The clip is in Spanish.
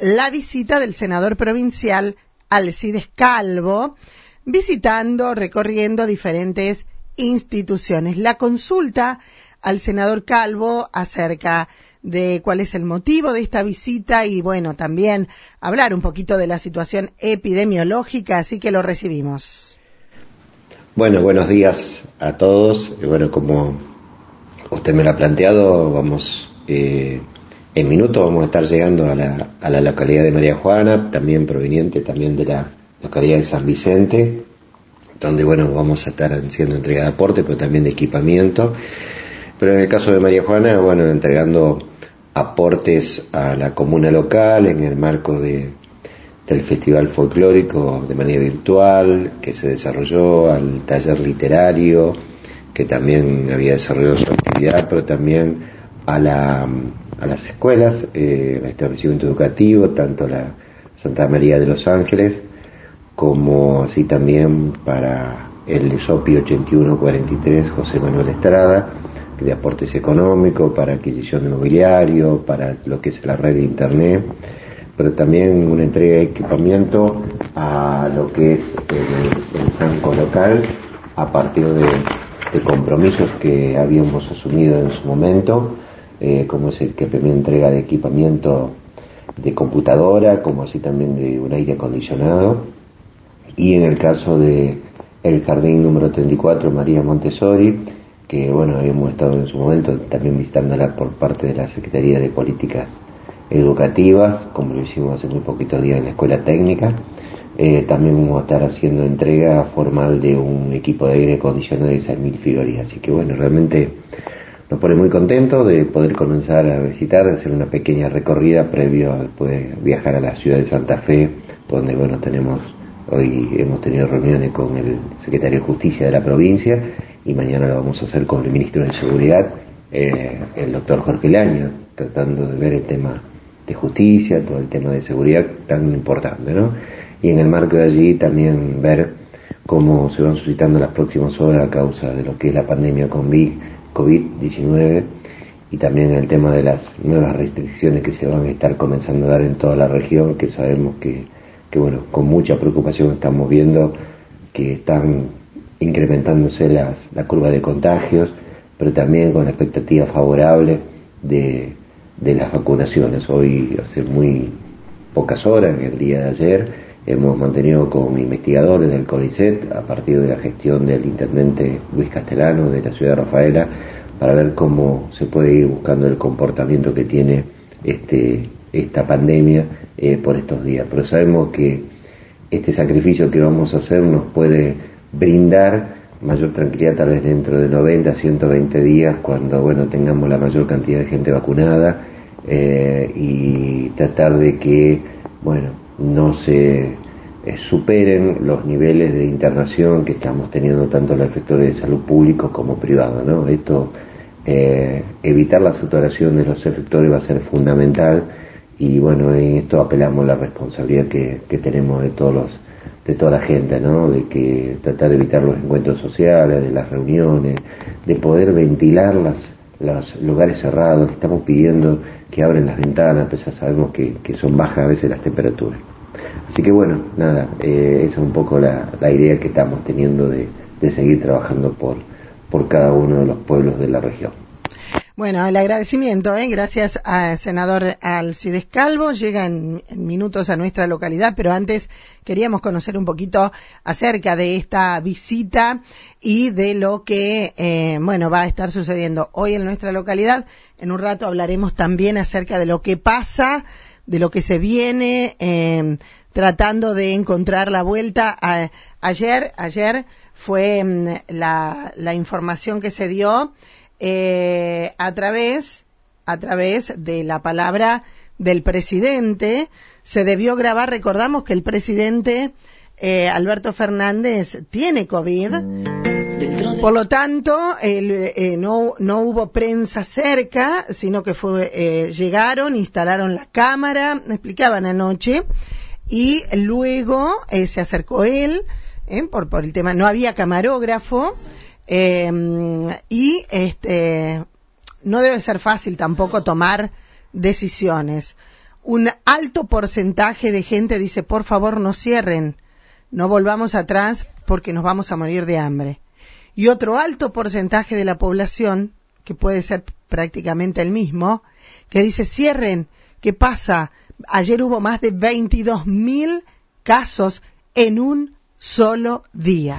la visita del senador provincial Alcides Calvo, visitando, recorriendo diferentes instituciones. La consulta al senador Calvo acerca de cuál es el motivo de esta visita y bueno, también hablar un poquito de la situación epidemiológica, así que lo recibimos. Bueno, buenos días a todos. Bueno, como usted me lo ha planteado, vamos eh, en minutos vamos a estar llegando a la, a la localidad de María Juana, también proveniente también de la localidad de San Vicente, donde bueno vamos a estar haciendo entrega de aporte, pero también de equipamiento. Pero en el caso de María Juana, bueno, entregando aportes a la comuna local en el marco de, del Festival Folclórico de manera virtual que se desarrolló, al taller literario que también había desarrollado su actividad, pero también a, la, a las escuelas, eh, establecimiento educativo, tanto la Santa María de los Ángeles como así también para el SOPI 8143 José Manuel Estrada, de aportes económicos, para adquisición de mobiliario, para lo que es la red de Internet, pero también una entrega de equipamiento a lo que es el, el Sanco local a partir de, de, compromisos que habíamos asumido en su momento, eh, como es el que primera entrega de equipamiento de computadora, como así también de un aire acondicionado, y en el caso de el jardín número 34 María Montessori, que bueno, habíamos estado en su momento también visitándola por parte de la Secretaría de Políticas Educativas, como lo hicimos hace muy poquitos días en la Escuela Técnica. Eh, también vamos a estar haciendo entrega formal de un equipo de aire acondicionado de 6.000 figuras. Así que bueno, realmente nos pone muy contentos de poder comenzar a visitar, de hacer una pequeña recorrida previo a después viajar a la ciudad de Santa Fe, donde bueno, tenemos hoy hemos tenido reuniones con el secretario de Justicia de la provincia y mañana lo vamos a hacer con el ministro de Seguridad, eh, el doctor Jorge Laño, tratando de ver el tema de justicia, todo el tema de seguridad tan importante, ¿no? Y en el marco de allí también ver cómo se van suscitando las próximas horas a causa de lo que es la pandemia COVID-19 y también el tema de las nuevas restricciones que se van a estar comenzando a dar en toda la región, que sabemos que, bueno, con mucha preocupación estamos viendo que están incrementándose las, la curva de contagios, pero también con la expectativa favorable de, de las vacunaciones. Hoy, hace muy pocas horas, en el día de ayer, hemos mantenido con investigadores del CONICET, a partir de la gestión del intendente Luis Castellano de la ciudad de Rafaela, para ver cómo se puede ir buscando el comportamiento que tiene este, esta pandemia eh, por estos días. Pero sabemos que este sacrificio que vamos a hacer nos puede brindar mayor tranquilidad tal vez dentro de 90 a 120 días cuando bueno tengamos la mayor cantidad de gente vacunada eh, y tratar de que bueno no se eh, superen los niveles de internación que estamos teniendo tanto los sectores de salud públicos como privados ¿no? esto eh, evitar la saturación de los sectores va a ser fundamental y bueno en esto apelamos la responsabilidad que, que tenemos de todos los de toda la gente, ¿no? De que tratar de evitar los encuentros sociales, de las reuniones, de poder ventilar las, los lugares cerrados, estamos pidiendo que abren las ventanas, pues ya sabemos que, que son bajas a veces las temperaturas. Así que bueno, nada, eh, esa es un poco la, la, idea que estamos teniendo de, de seguir trabajando por, por cada uno de los pueblos de la región. Bueno, el agradecimiento, ¿eh? gracias al senador Alcides Calvo. Llega en, en, minutos a nuestra localidad, pero antes queríamos conocer un poquito acerca de esta visita y de lo que, eh, bueno, va a estar sucediendo hoy en nuestra localidad. En un rato hablaremos también acerca de lo que pasa, de lo que se viene, eh, tratando de encontrar la vuelta. A, ayer, ayer fue mm, la, la información que se dio eh, a través a través de la palabra del presidente se debió grabar. Recordamos que el presidente eh, Alberto Fernández tiene COVID. Por lo tanto el, eh, no, no hubo prensa cerca sino que fue eh, llegaron instalaron la cámara me explicaban anoche y luego eh, se acercó él por, por el tema. No había camarógrafo eh, y este, no debe ser fácil tampoco tomar decisiones. Un alto porcentaje de gente dice, por favor no cierren, no volvamos atrás porque nos vamos a morir de hambre. Y otro alto porcentaje de la población, que puede ser prácticamente el mismo, que dice, cierren, ¿qué pasa? Ayer hubo más de 22 mil casos en un solo día.